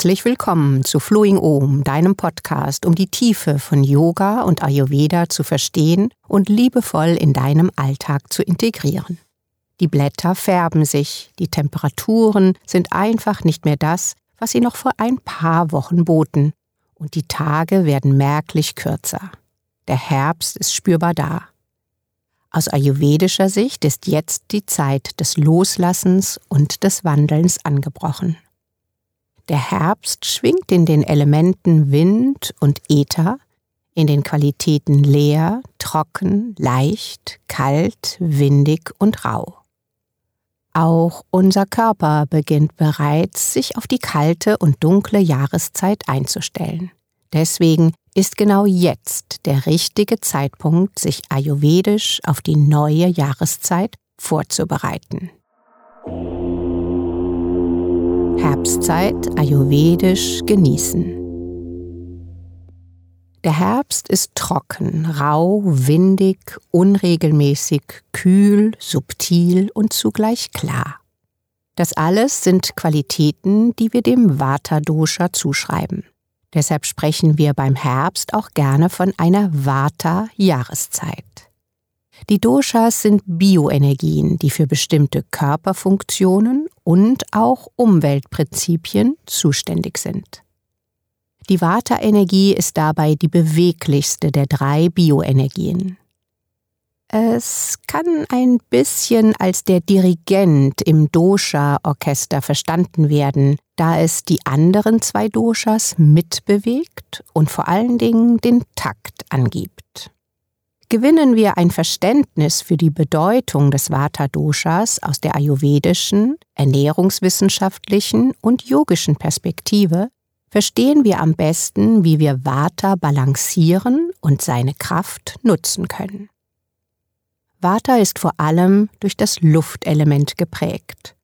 Herzlich willkommen zu Flowing Om, deinem Podcast, um die Tiefe von Yoga und Ayurveda zu verstehen und liebevoll in deinem Alltag zu integrieren. Die Blätter färben sich, die Temperaturen sind einfach nicht mehr das, was sie noch vor ein paar Wochen boten, und die Tage werden merklich kürzer. Der Herbst ist spürbar da. Aus ayurvedischer Sicht ist jetzt die Zeit des Loslassens und des Wandelns angebrochen. Der Herbst schwingt in den Elementen Wind und Äther, in den Qualitäten leer, trocken, leicht, kalt, windig und rau. Auch unser Körper beginnt bereits, sich auf die kalte und dunkle Jahreszeit einzustellen. Deswegen ist genau jetzt der richtige Zeitpunkt, sich ayurvedisch auf die neue Jahreszeit vorzubereiten. Herbstzeit ayurvedisch genießen. Der Herbst ist trocken, rau, windig, unregelmäßig, kühl, subtil und zugleich klar. Das alles sind Qualitäten, die wir dem Vata-Dosha zuschreiben. Deshalb sprechen wir beim Herbst auch gerne von einer Vata-Jahreszeit. Die Doshas sind Bioenergien, die für bestimmte Körperfunktionen und auch Umweltprinzipien zuständig sind. Die Vata-Energie ist dabei die beweglichste der drei Bioenergien. Es kann ein bisschen als der Dirigent im Dosha-Orchester verstanden werden, da es die anderen zwei Doshas mitbewegt und vor allen Dingen den Takt angibt. Gewinnen wir ein Verständnis für die Bedeutung des Vata-Doshas aus der ayurvedischen, ernährungswissenschaftlichen und yogischen Perspektive, verstehen wir am besten, wie wir Vata balancieren und seine Kraft nutzen können. Vata ist vor allem durch das Luftelement geprägt.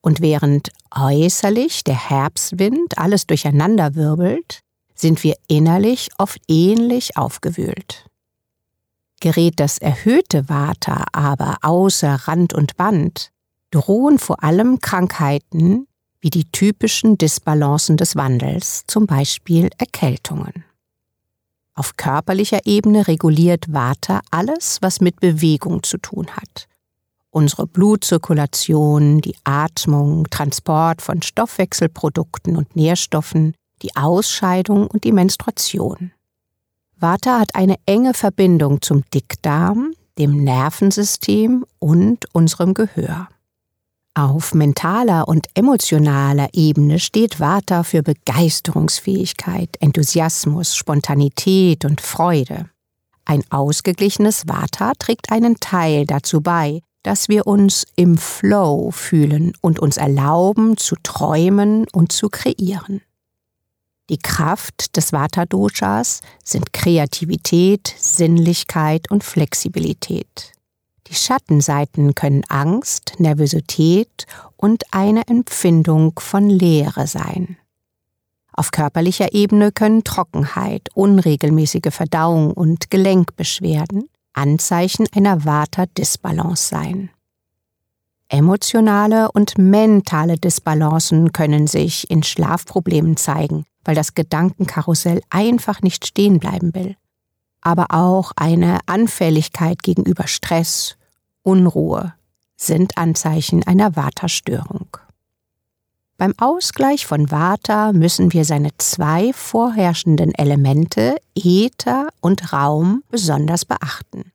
Und während äußerlich der Herbstwind alles durcheinander wirbelt, sind wir innerlich oft ähnlich aufgewühlt. Gerät das erhöhte Vata aber außer Rand und Band, drohen vor allem Krankheiten wie die typischen Disbalancen des Wandels, zum Beispiel Erkältungen. Auf körperlicher Ebene reguliert Vata alles, was mit Bewegung zu tun hat. Unsere Blutzirkulation, die Atmung, Transport von Stoffwechselprodukten und Nährstoffen, die Ausscheidung und die Menstruation. Vata hat eine enge Verbindung zum Dickdarm, dem Nervensystem und unserem Gehör. Auf mentaler und emotionaler Ebene steht Vata für Begeisterungsfähigkeit, Enthusiasmus, Spontanität und Freude. Ein ausgeglichenes Vata trägt einen Teil dazu bei, dass wir uns im Flow fühlen und uns erlauben zu träumen und zu kreieren. Die Kraft des Vata-Doshas sind Kreativität, Sinnlichkeit und Flexibilität. Die Schattenseiten können Angst, Nervosität und eine Empfindung von Leere sein. Auf körperlicher Ebene können Trockenheit, unregelmäßige Verdauung und Gelenkbeschwerden Anzeichen einer Vata-Disbalance sein. Emotionale und mentale Disbalancen können sich in Schlafproblemen zeigen, weil das Gedankenkarussell einfach nicht stehen bleiben will. Aber auch eine Anfälligkeit gegenüber Stress, Unruhe sind Anzeichen einer Vata-Störung. Beim Ausgleich von Vata müssen wir seine zwei vorherrschenden Elemente Äther und Raum besonders beachten.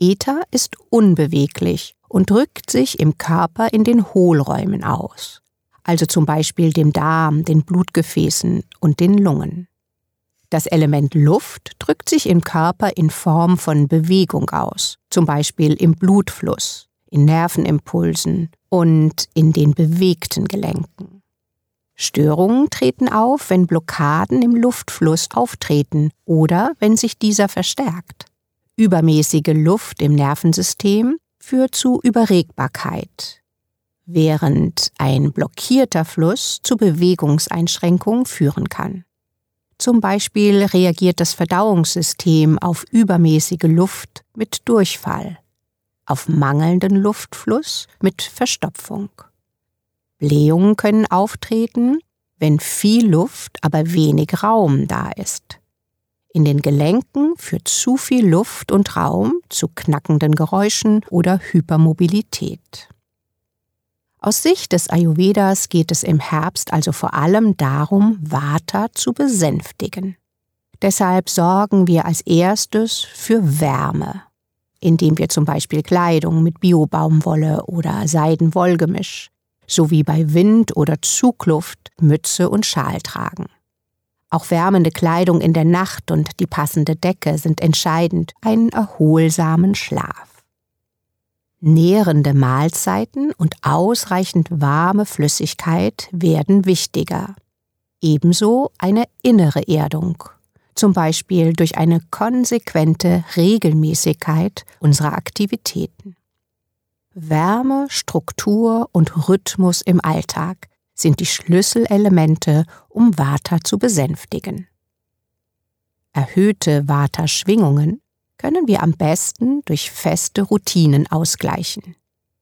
Äther ist unbeweglich und drückt sich im Körper in den Hohlräumen aus, also zum Beispiel dem Darm, den Blutgefäßen und den Lungen. Das Element Luft drückt sich im Körper in Form von Bewegung aus, zum Beispiel im Blutfluss, in Nervenimpulsen und in den bewegten Gelenken. Störungen treten auf, wenn Blockaden im Luftfluss auftreten oder wenn sich dieser verstärkt. Übermäßige Luft im Nervensystem führt zu Überregbarkeit, während ein blockierter Fluss zu Bewegungseinschränkungen führen kann. Zum Beispiel reagiert das Verdauungssystem auf übermäßige Luft mit Durchfall. auf mangelnden Luftfluss mit Verstopfung. Blähungen können auftreten, wenn viel Luft, aber wenig Raum da ist. In den Gelenken führt zu viel Luft und Raum zu knackenden Geräuschen oder Hypermobilität. Aus Sicht des Ayurvedas geht es im Herbst also vor allem darum, Vata zu besänftigen. Deshalb sorgen wir als erstes für Wärme, indem wir zum Beispiel Kleidung mit Biobaumwolle oder Seidenwollgemisch sowie bei Wind oder Zugluft Mütze und Schal tragen. Auch wärmende Kleidung in der Nacht und die passende Decke sind entscheidend, einen erholsamen Schlaf. Nährende Mahlzeiten und ausreichend warme Flüssigkeit werden wichtiger. Ebenso eine innere Erdung, zum Beispiel durch eine konsequente Regelmäßigkeit unserer Aktivitäten. Wärme, Struktur und Rhythmus im Alltag sind die Schlüsselelemente, um Vata zu besänftigen. Erhöhte Vata-Schwingungen können wir am besten durch feste Routinen ausgleichen,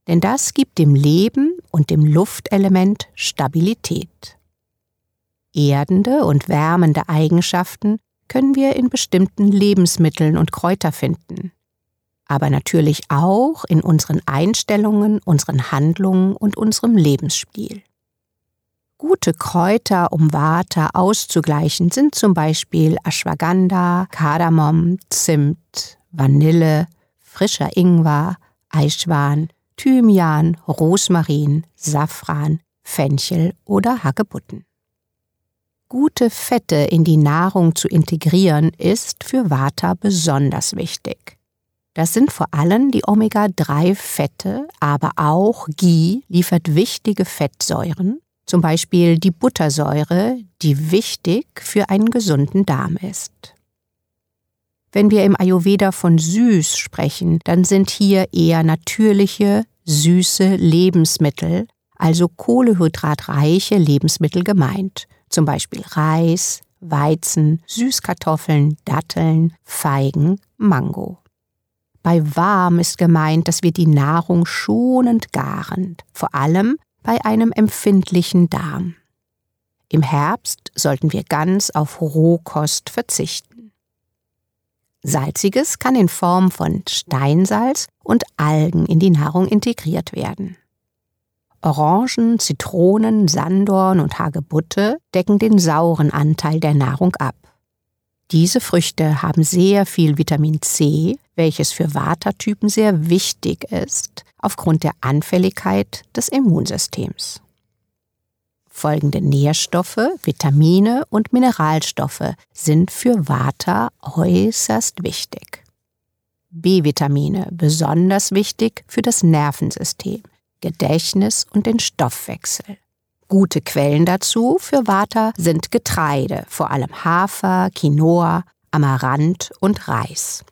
denn das gibt dem Leben und dem Luftelement Stabilität. Erdende und wärmende Eigenschaften können wir in bestimmten Lebensmitteln und Kräuter finden, aber natürlich auch in unseren Einstellungen, unseren Handlungen und unserem Lebensstil. Gute Kräuter, um Vata auszugleichen, sind zum Beispiel Ashwagandha, Kardamom, Zimt, Vanille, frischer Ingwer, Eichschwan, Thymian, Rosmarin, Safran, Fenchel oder Hagebutten. Gute Fette in die Nahrung zu integrieren ist für Vata besonders wichtig. Das sind vor allem die Omega-3-Fette, aber auch Ghee liefert wichtige Fettsäuren, zum Beispiel die Buttersäure, die wichtig für einen gesunden Darm ist. Wenn wir im Ayurveda von süß sprechen, dann sind hier eher natürliche, süße Lebensmittel, also kohlehydratreiche Lebensmittel gemeint, zum Beispiel Reis, Weizen, Süßkartoffeln, Datteln, Feigen, Mango. Bei warm ist gemeint, dass wir die Nahrung schonend garen, vor allem bei einem empfindlichen Darm. Im Herbst sollten wir ganz auf Rohkost verzichten. Salziges kann in Form von Steinsalz und Algen in die Nahrung integriert werden. Orangen, Zitronen, Sandorn und Hagebutte decken den sauren Anteil der Nahrung ab. Diese Früchte haben sehr viel Vitamin C, welches für Vata-Typen sehr wichtig ist, aufgrund der Anfälligkeit des Immunsystems. Folgende Nährstoffe, Vitamine und Mineralstoffe sind für Vata äußerst wichtig. B-Vitamine besonders wichtig für das Nervensystem, Gedächtnis und den Stoffwechsel. Gute Quellen dazu für Vata sind Getreide, vor allem Hafer, Quinoa, Amaranth und Reis.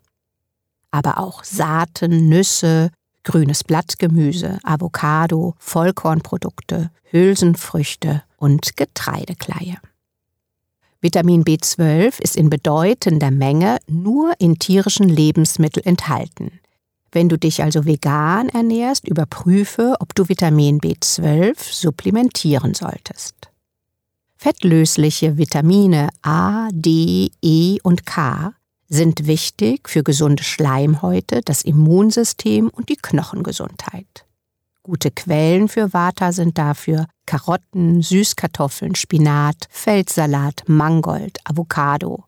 Aber auch Saaten, Nüsse, grünes Blattgemüse, Avocado, Vollkornprodukte, Hülsenfrüchte und Getreidekleie. Vitamin B12 ist in bedeutender Menge nur in tierischen Lebensmitteln enthalten. Wenn du dich also vegan ernährst, überprüfe, ob du Vitamin B12 supplementieren solltest. Fettlösliche Vitamine A, D, E und K sind wichtig für gesunde Schleimhäute, das Immunsystem und die Knochengesundheit. Gute Quellen für Vata sind dafür Karotten, Süßkartoffeln, Spinat, Feldsalat, Mangold, Avocado,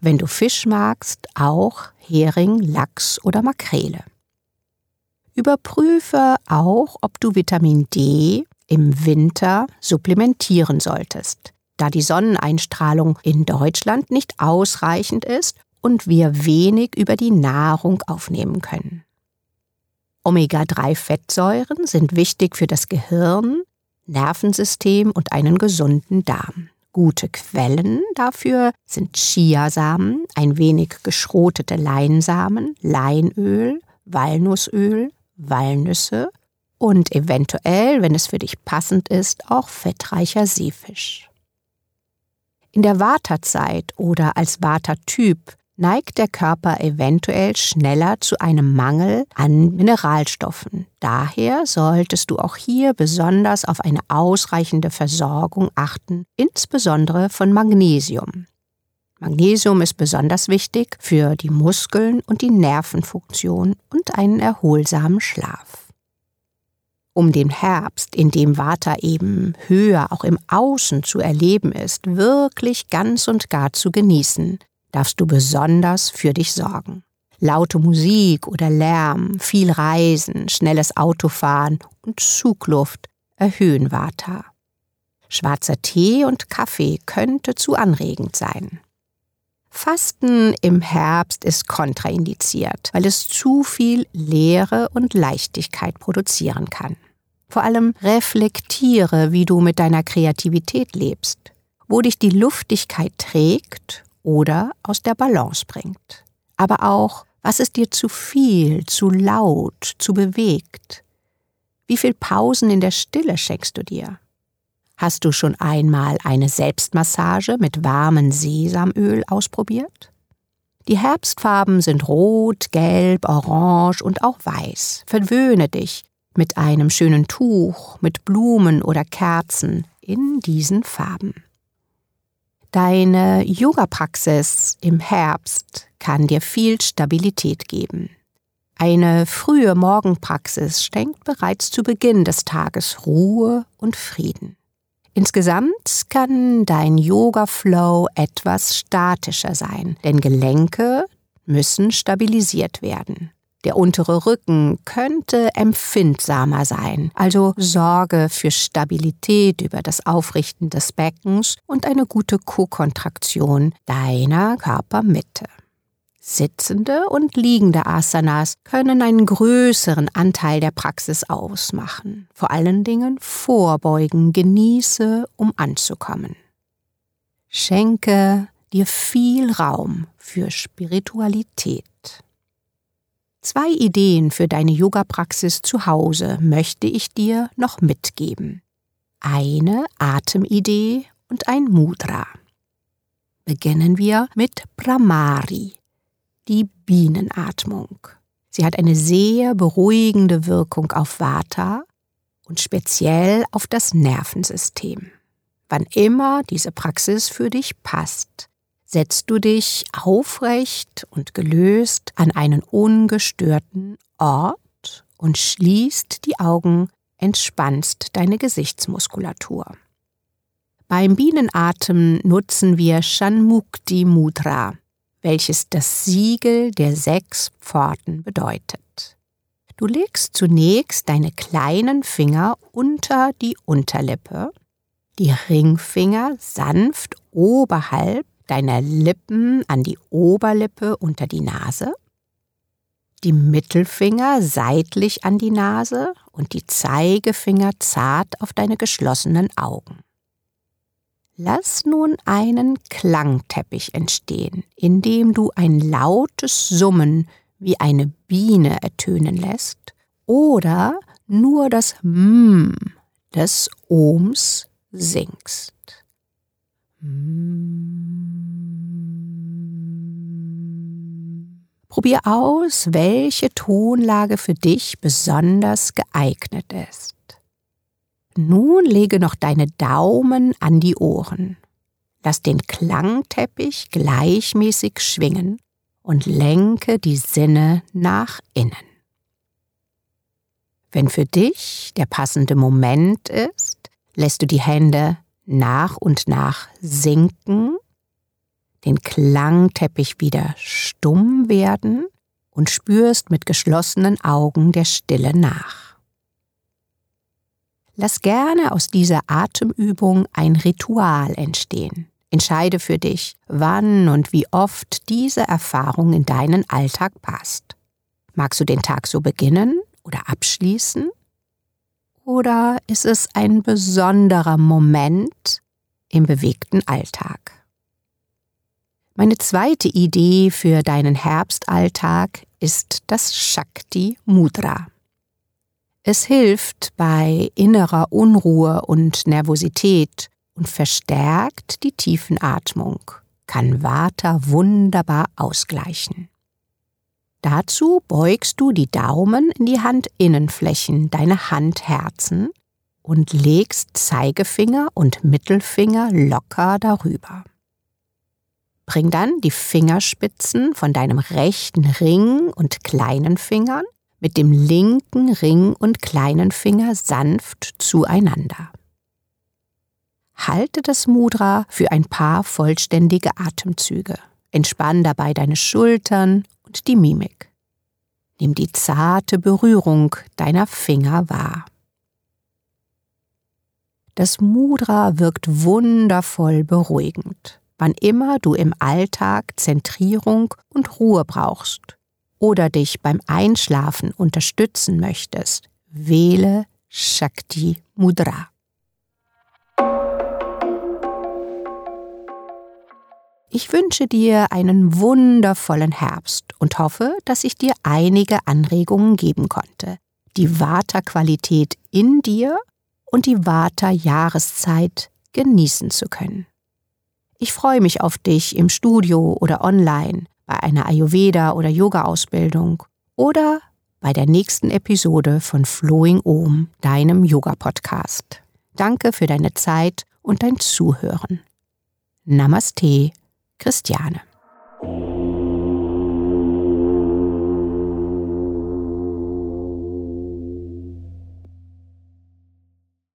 wenn du Fisch magst, auch Hering, Lachs oder Makrele. Überprüfe auch, ob du Vitamin D im Winter supplementieren solltest, da die Sonneneinstrahlung in Deutschland nicht ausreichend ist und wir wenig über die Nahrung aufnehmen können. Omega-3-Fettsäuren sind wichtig für das Gehirn, Nervensystem und einen gesunden Darm. Gute Quellen dafür sind Chiasamen, ein wenig geschrotete Leinsamen, Leinöl, Walnussöl, Walnüsse und eventuell, wenn es für dich passend ist, auch fettreicher Seefisch. In der Vata-Zeit oder als Vata-Typ neigt der Körper eventuell schneller zu einem Mangel an Mineralstoffen. Daher solltest du auch hier besonders auf eine ausreichende Versorgung achten, insbesondere von Magnesium. Magnesium ist besonders wichtig für die Muskeln und die Nervenfunktion und einen erholsamen Schlaf. Um den Herbst, in dem Vata eben höher auch im Außen zu erleben ist, wirklich ganz und gar zu genießen, darfst du besonders für dich sorgen. Laute Musik oder Lärm, viel Reisen, schnelles Autofahren und Zugluft erhöhen Vata. Schwarzer Tee und Kaffee könnte zu anregend sein. Fasten im Herbst ist kontraindiziert, weil es zu viel Leere und Leichtigkeit produzieren kann. Vor allem reflektiere, wie du mit deiner Kreativität lebst, wo dich die Luftigkeit trägt oder aus der Balance bringt. Aber auch, was ist dir zu viel, zu laut, zu bewegt? Wie viel Pausen in der Stille schenkst du dir? Hast du schon einmal eine Selbstmassage mit warmem Sesamöl ausprobiert? Die Herbstfarben sind rot, gelb, orange und auch weiß. Verwöhne dich mit einem schönen Tuch, mit Blumen oder Kerzen in diesen Farben. Deine Yoga-Praxis im Herbst kann dir viel Stabilität geben. Eine frühe Morgenpraxis schenkt bereits zu Beginn des Tages Ruhe und Frieden. Insgesamt kann dein Yoga-Flow etwas statischer sein, denn Gelenke müssen stabilisiert werden. Der untere Rücken könnte empfindsamer sein, also sorge für Stabilität über das Aufrichten des Beckens und eine gute Co-Kontraktion deiner Körpermitte. Sitzende und liegende Asanas können einen größeren Anteil der Praxis ausmachen. Vor allen Dingen vorbeugen, genieße, um anzukommen. Schenke dir viel Raum für Spiritualität. Zwei Ideen für deine Yoga-Praxis zu Hause möchte ich dir noch mitgeben. Eine Atemidee und ein Mudra. Beginnen wir mit Brahmari die Bienenatmung. Sie hat eine sehr beruhigende Wirkung auf Vata und speziell auf das Nervensystem. Wann immer diese Praxis für dich passt, setzt du dich aufrecht und gelöst an einen ungestörten Ort und schließt die Augen, entspannst deine Gesichtsmuskulatur. Beim Bienenatmen nutzen wir Shanmukti Mudra, welches das Siegel der sechs Pforten bedeutet. Du legst zunächst deine kleinen Finger unter die Unterlippe, die Ringfinger sanft oberhalb deiner Lippen an die Oberlippe unter die Nase, die Mittelfinger seitlich an die Nase und die Zeigefinger zart auf deine geschlossenen Augen. Lass nun einen Klangteppich entstehen, indem du ein lautes Summen wie eine Biene ertönen lässt oder nur das M des Ohms singst. Probier aus, welche Tonlage für dich besonders geeignet ist. Nun lege noch deine Daumen an die Ohren. Lass den Klangteppich gleichmäßig schwingen und lenke die Sinne nach innen. Wenn für dich der passende Moment ist, lässt du die Hände nach und nach sinken, den Klangteppich wieder stumm werden und spürst mit geschlossenen Augen der Stille nach. Lass gerne aus dieser Atemübung ein Ritual entstehen. Entscheide für dich, wann und wie oft diese Erfahrung in deinen Alltag passt. Magst du den Tag so beginnen oder abschließen? Oder ist es ein besonderer Moment im bewegten Alltag? Meine zweite Idee für deinen Herbstalltag ist das Shakti Mudra. Es hilft bei innerer Unruhe und Nervosität und verstärkt die Tiefenatmung, kann Vata wunderbar ausgleichen. Dazu beugst du die Daumen in die Handinnenflächen, deine Handherzen und legst Zeigefinger und Mittelfinger locker darüber. Bring dann die Fingerspitzen von deinem rechten Ring und kleinen Fingern mit dem linken Ring und kleinen Finger sanft zueinander. Halte das Mudra für ein paar vollständige Atemzüge. Entspann dabei deine Schultern und die Mimik. Nimm die zarte Berührung deiner Finger wahr. Das Mudra wirkt wundervoll beruhigend, wann immer du im Alltag Zentrierung und Ruhe brauchst oder dich beim Einschlafen unterstützen möchtest. Wähle Shakti Mudra. Ich wünsche dir einen wundervollen Herbst und hoffe, dass ich dir einige Anregungen geben konnte, die Vata-Qualität in dir und die Vata-Jahreszeit genießen zu können. Ich freue mich auf dich im Studio oder online, bei einer Ayurveda- oder Yoga-Ausbildung oder bei der nächsten Episode von Flowing Om, deinem Yoga-Podcast. Danke für deine Zeit und dein Zuhören. Namaste Christiane.